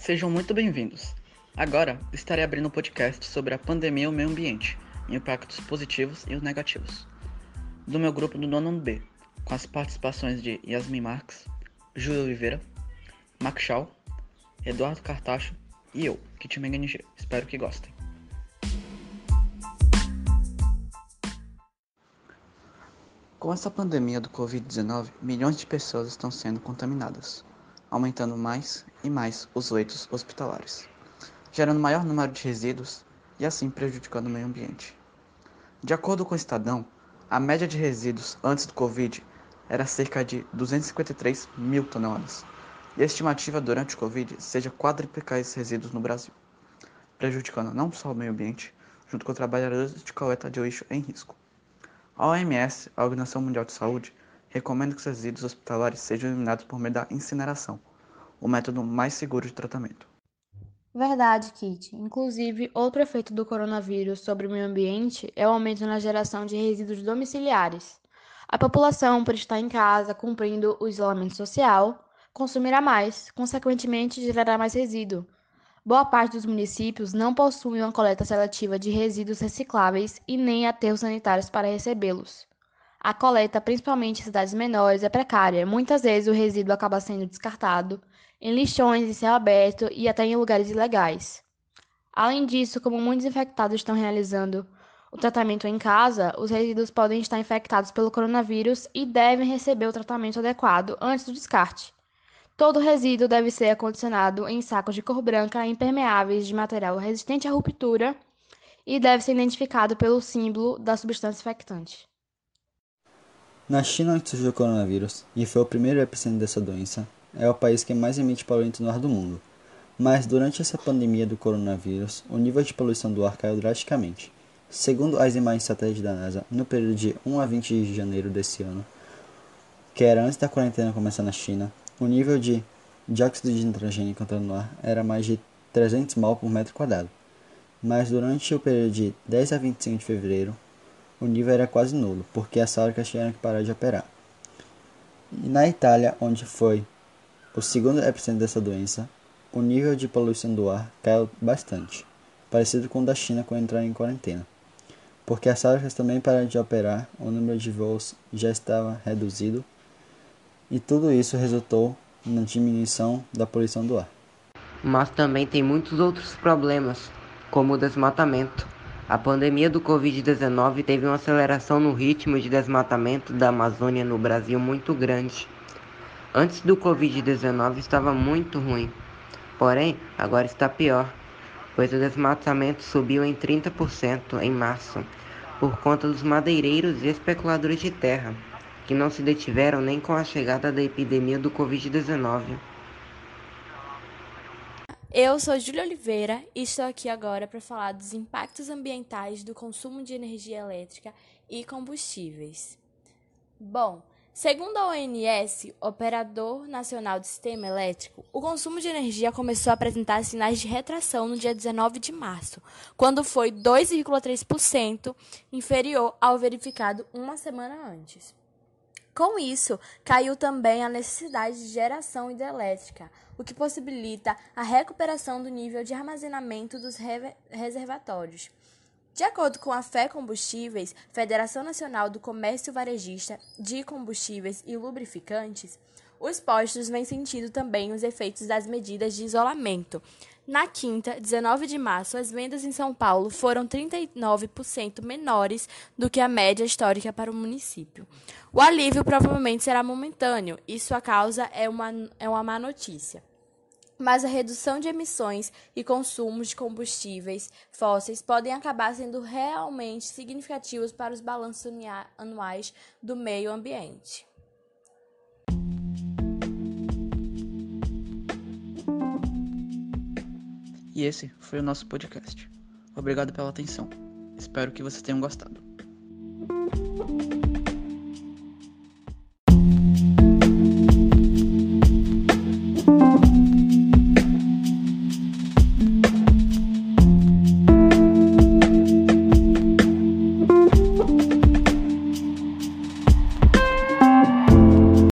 Sejam muito bem-vindos. Agora estarei abrindo um podcast sobre a pandemia e o meio ambiente, impactos positivos e os negativos. Do meu grupo do nono B, com as participações de Yasmin Marques, Júlia Oliveira, Max Shaw, Eduardo Cartacho e eu, Kitmeng NG. Espero que gostem. Com essa pandemia do Covid-19, milhões de pessoas estão sendo contaminadas, aumentando mais e mais os leitos hospitalares, gerando maior número de resíduos e assim prejudicando o meio ambiente. De acordo com o Estadão, a média de resíduos antes do Covid era cerca de 253 mil toneladas, e a estimativa durante o Covid seja quadriplicar esses resíduos no Brasil, prejudicando não só o meio ambiente, junto com trabalhadores de coleta de lixo em risco. A OMS, a Organização Mundial de Saúde, recomenda que os resíduos hospitalares sejam eliminados por meio da incineração, o método mais seguro de tratamento. Verdade, Kit. Inclusive, outro efeito do coronavírus sobre o meio ambiente é o aumento na geração de resíduos domiciliares. A população, por estar em casa cumprindo o isolamento social, consumirá mais, consequentemente gerará mais resíduo, Boa parte dos municípios não possui uma coleta seletiva de resíduos recicláveis e nem aterros sanitários para recebê-los. A coleta, principalmente em cidades menores, é precária. Muitas vezes o resíduo acaba sendo descartado em lixões em céu aberto e até em lugares ilegais. Além disso, como muitos infectados estão realizando o tratamento em casa, os resíduos podem estar infectados pelo coronavírus e devem receber o tratamento adequado antes do descarte. Todo resíduo deve ser acondicionado em sacos de cor branca impermeáveis de material resistente à ruptura e deve ser identificado pelo símbolo da substância infectante. Na China, onde surgiu o coronavírus e foi o primeiro epicentro dessa doença, é o país que mais emite poluente no ar do mundo. Mas durante essa pandemia do coronavírus, o nível de poluição do ar caiu drasticamente. Segundo as imagens satélites da NASA, no período de 1 a 20 de janeiro desse ano, que era antes da quarentena começar na China, o nível de dióxido de nitrogênio encontrado no ar era mais de 300 mol por metro quadrado, mas durante o período de 10 a 25 de fevereiro, o nível era quase nulo, porque as fábricas tiveram que parar de operar. E na Itália, onde foi o segundo epicentro dessa doença, o nível de poluição do ar caiu bastante, parecido com o da China quando entraram em quarentena. Porque as fábricas também pararam de operar, o número de voos já estava reduzido e tudo isso resultou na diminuição da poluição do ar. Mas também tem muitos outros problemas, como o desmatamento. A pandemia do Covid-19 teve uma aceleração no ritmo de desmatamento da Amazônia no Brasil muito grande. Antes do Covid-19 estava muito ruim, porém agora está pior, pois o desmatamento subiu em 30% em março, por conta dos madeireiros e especuladores de terra que não se detiveram nem com a chegada da epidemia do Covid-19. Eu sou Júlia Oliveira e estou aqui agora para falar dos impactos ambientais do consumo de energia elétrica e combustíveis. Bom, segundo a ONS, Operador Nacional do Sistema Elétrico, o consumo de energia começou a apresentar sinais de retração no dia 19 de março, quando foi 2,3% inferior ao verificado uma semana antes. Com isso, caiu também a necessidade de geração hidrelétrica, o que possibilita a recuperação do nível de armazenamento dos reservatórios. De acordo com a FE Combustíveis, Federação Nacional do Comércio Varejista de Combustíveis e Lubrificantes, os postos vêm sentindo também os efeitos das medidas de isolamento, na quinta, 19 de março, as vendas em São Paulo foram 39% menores do que a média histórica para o município. O alívio provavelmente será momentâneo e sua causa é uma, é uma má notícia. Mas a redução de emissões e consumos de combustíveis fósseis podem acabar sendo realmente significativos para os balanços anuais do meio ambiente. E esse foi o nosso podcast. Obrigado pela atenção. Espero que vocês tenham gostado.